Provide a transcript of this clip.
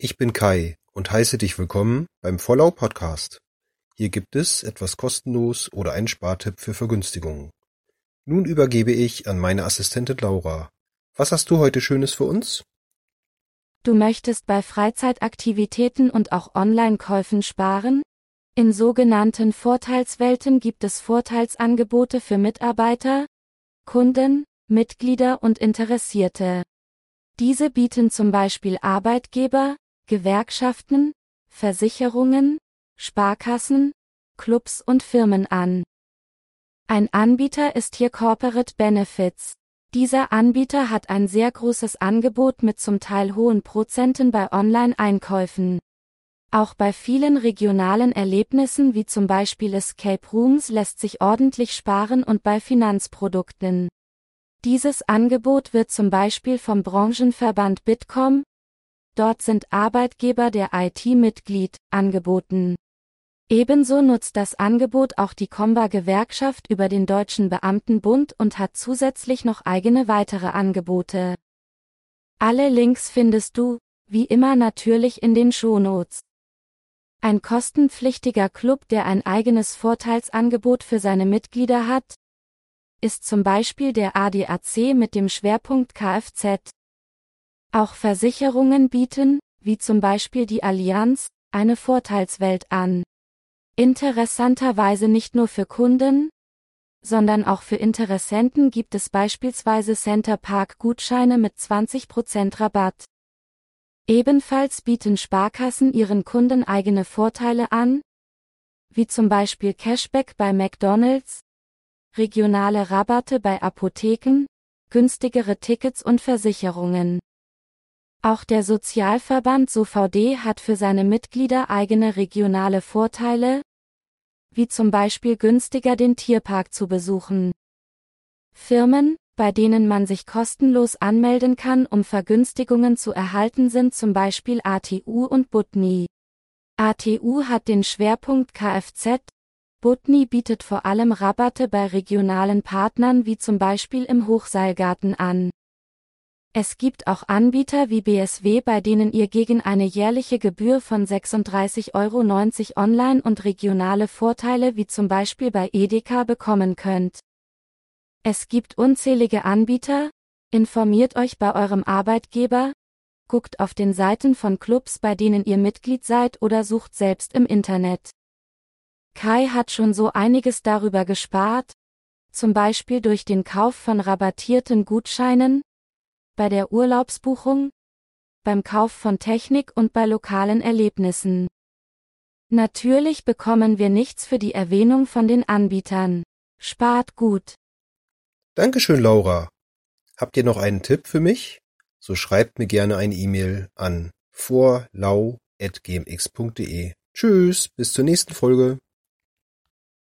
Ich bin Kai und heiße dich willkommen beim Vollau Podcast. Hier gibt es etwas kostenlos oder einen Spartipp für Vergünstigungen. Nun übergebe ich an meine Assistentin Laura. Was hast du heute Schönes für uns? Du möchtest bei Freizeitaktivitäten und auch Online-Käufen sparen? In sogenannten Vorteilswelten gibt es Vorteilsangebote für Mitarbeiter, Kunden, Mitglieder und Interessierte. Diese bieten zum Beispiel Arbeitgeber, Gewerkschaften, Versicherungen, Sparkassen, Clubs und Firmen an. Ein Anbieter ist hier Corporate Benefits. Dieser Anbieter hat ein sehr großes Angebot mit zum Teil hohen Prozenten bei Online-Einkäufen. Auch bei vielen regionalen Erlebnissen wie zum Beispiel Escape Rooms lässt sich ordentlich sparen und bei Finanzprodukten. Dieses Angebot wird zum Beispiel vom Branchenverband Bitkom, dort sind Arbeitgeber der IT-Mitglied, angeboten. Ebenso nutzt das Angebot auch die Comba-Gewerkschaft über den Deutschen Beamtenbund und hat zusätzlich noch eigene weitere Angebote. Alle Links findest du, wie immer natürlich in den Shownotes. Ein kostenpflichtiger Club, der ein eigenes Vorteilsangebot für seine Mitglieder hat, ist zum Beispiel der ADAC mit dem Schwerpunkt Kfz. Auch Versicherungen bieten, wie zum Beispiel die Allianz, eine Vorteilswelt an. Interessanterweise nicht nur für Kunden, sondern auch für Interessenten gibt es beispielsweise Center Park Gutscheine mit 20% Rabatt. Ebenfalls bieten Sparkassen ihren Kunden eigene Vorteile an, wie zum Beispiel Cashback bei McDonald's, regionale Rabatte bei Apotheken, günstigere Tickets und Versicherungen. Auch der Sozialverband SoVD hat für seine Mitglieder eigene regionale Vorteile, wie zum Beispiel günstiger den Tierpark zu besuchen. Firmen, bei denen man sich kostenlos anmelden kann, um Vergünstigungen zu erhalten, sind zum Beispiel ATU und Butni. ATU hat den Schwerpunkt Kfz, Butni bietet vor allem Rabatte bei regionalen Partnern wie zum Beispiel im Hochseilgarten an. Es gibt auch Anbieter wie BSW, bei denen ihr gegen eine jährliche Gebühr von 36,90 Euro online und regionale Vorteile wie zum Beispiel bei Edeka bekommen könnt. Es gibt unzählige Anbieter, informiert euch bei eurem Arbeitgeber, guckt auf den Seiten von Clubs, bei denen ihr Mitglied seid oder sucht selbst im Internet. Kai hat schon so einiges darüber gespart, zum Beispiel durch den Kauf von rabattierten Gutscheinen, bei der Urlaubsbuchung, beim Kauf von Technik und bei lokalen Erlebnissen. Natürlich bekommen wir nichts für die Erwähnung von den Anbietern. Spart gut. Dankeschön, Laura. Habt ihr noch einen Tipp für mich? So schreibt mir gerne eine E-Mail an vorlau.gmx.de. Tschüss, bis zur nächsten Folge.